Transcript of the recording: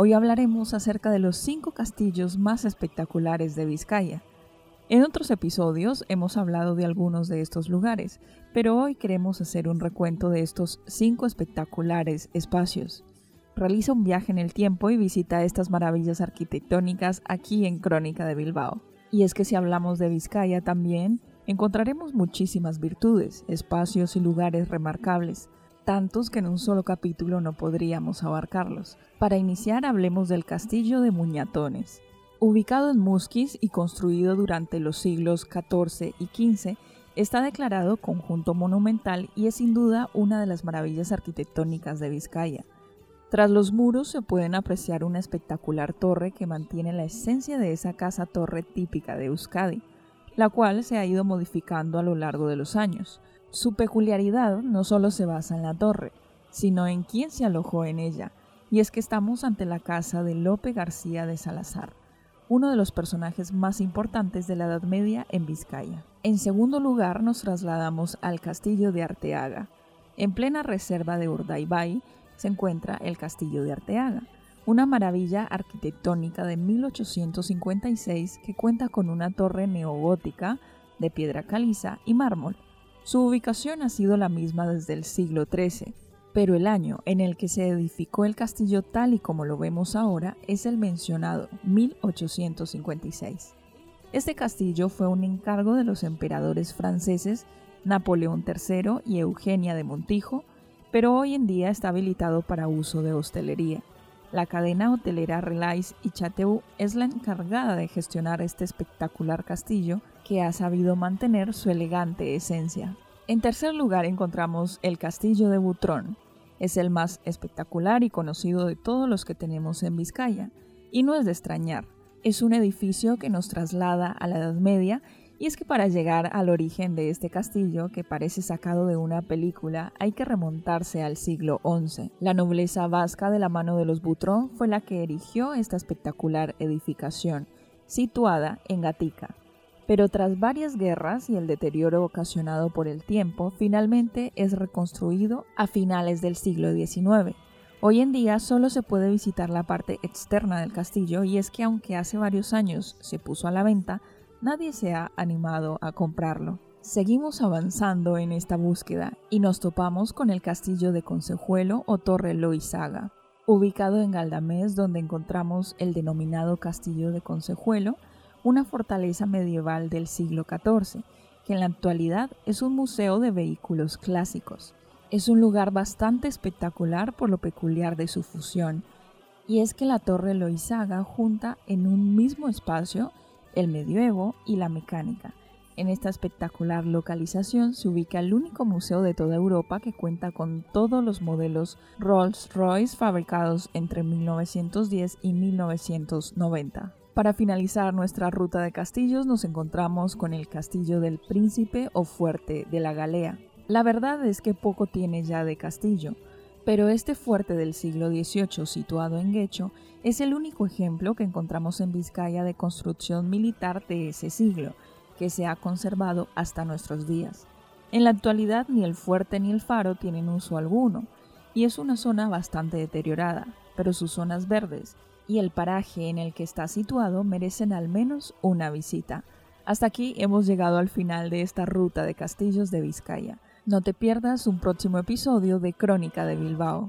Hoy hablaremos acerca de los cinco castillos más espectaculares de Vizcaya. En otros episodios hemos hablado de algunos de estos lugares, pero hoy queremos hacer un recuento de estos cinco espectaculares espacios. Realiza un viaje en el tiempo y visita estas maravillas arquitectónicas aquí en Crónica de Bilbao. Y es que si hablamos de Vizcaya también, encontraremos muchísimas virtudes, espacios y lugares remarcables, tantos que en un solo capítulo no podríamos abarcarlos. Para iniciar hablemos del castillo de Muñatones. Ubicado en Musquis y construido durante los siglos XIV y XV, está declarado conjunto monumental y es sin duda una de las maravillas arquitectónicas de Vizcaya. Tras los muros se pueden apreciar una espectacular torre que mantiene la esencia de esa casa torre típica de Euskadi, la cual se ha ido modificando a lo largo de los años. Su peculiaridad no solo se basa en la torre, sino en quién se alojó en ella, y es que estamos ante la casa de Lope García de Salazar, uno de los personajes más importantes de la Edad Media en Vizcaya. En segundo lugar nos trasladamos al castillo de Arteaga. En plena reserva de Urdaibay se encuentra el Castillo de Arteaga, una maravilla arquitectónica de 1856 que cuenta con una torre neogótica de piedra caliza y mármol. Su ubicación ha sido la misma desde el siglo XIII, pero el año en el que se edificó el castillo tal y como lo vemos ahora es el mencionado 1856. Este castillo fue un encargo de los emperadores franceses Napoleón III y Eugenia de Montijo, pero hoy en día está habilitado para uso de hostelería. La cadena hotelera Relais y Chateau es la encargada de gestionar este espectacular castillo que ha sabido mantener su elegante esencia. En tercer lugar encontramos el castillo de Butrón. Es el más espectacular y conocido de todos los que tenemos en Vizcaya, y no es de extrañar. Es un edificio que nos traslada a la Edad Media y es que para llegar al origen de este castillo, que parece sacado de una película, hay que remontarse al siglo XI. La nobleza vasca de la mano de los Butrón fue la que erigió esta espectacular edificación, situada en Gatica. Pero tras varias guerras y el deterioro ocasionado por el tiempo, finalmente es reconstruido a finales del siglo XIX. Hoy en día solo se puede visitar la parte externa del castillo y es que aunque hace varios años se puso a la venta, nadie se ha animado a comprarlo. Seguimos avanzando en esta búsqueda y nos topamos con el castillo de Consejuelo o Torre Loizaga, ubicado en Galdamés donde encontramos el denominado Castillo de Consejuelo, una fortaleza medieval del siglo XIV, que en la actualidad es un museo de vehículos clásicos. Es un lugar bastante espectacular por lo peculiar de su fusión, y es que la Torre Loizaga junta en un mismo espacio el medioevo y la mecánica. En esta espectacular localización se ubica el único museo de toda Europa que cuenta con todos los modelos Rolls-Royce fabricados entre 1910 y 1990. Para finalizar nuestra ruta de castillos nos encontramos con el castillo del príncipe o fuerte de la Galea. La verdad es que poco tiene ya de castillo, pero este fuerte del siglo XVIII situado en Guecho es el único ejemplo que encontramos en Vizcaya de construcción militar de ese siglo, que se ha conservado hasta nuestros días. En la actualidad ni el fuerte ni el faro tienen uso alguno, y es una zona bastante deteriorada, pero sus zonas verdes y el paraje en el que está situado merecen al menos una visita. Hasta aquí hemos llegado al final de esta ruta de castillos de Vizcaya. No te pierdas un próximo episodio de Crónica de Bilbao.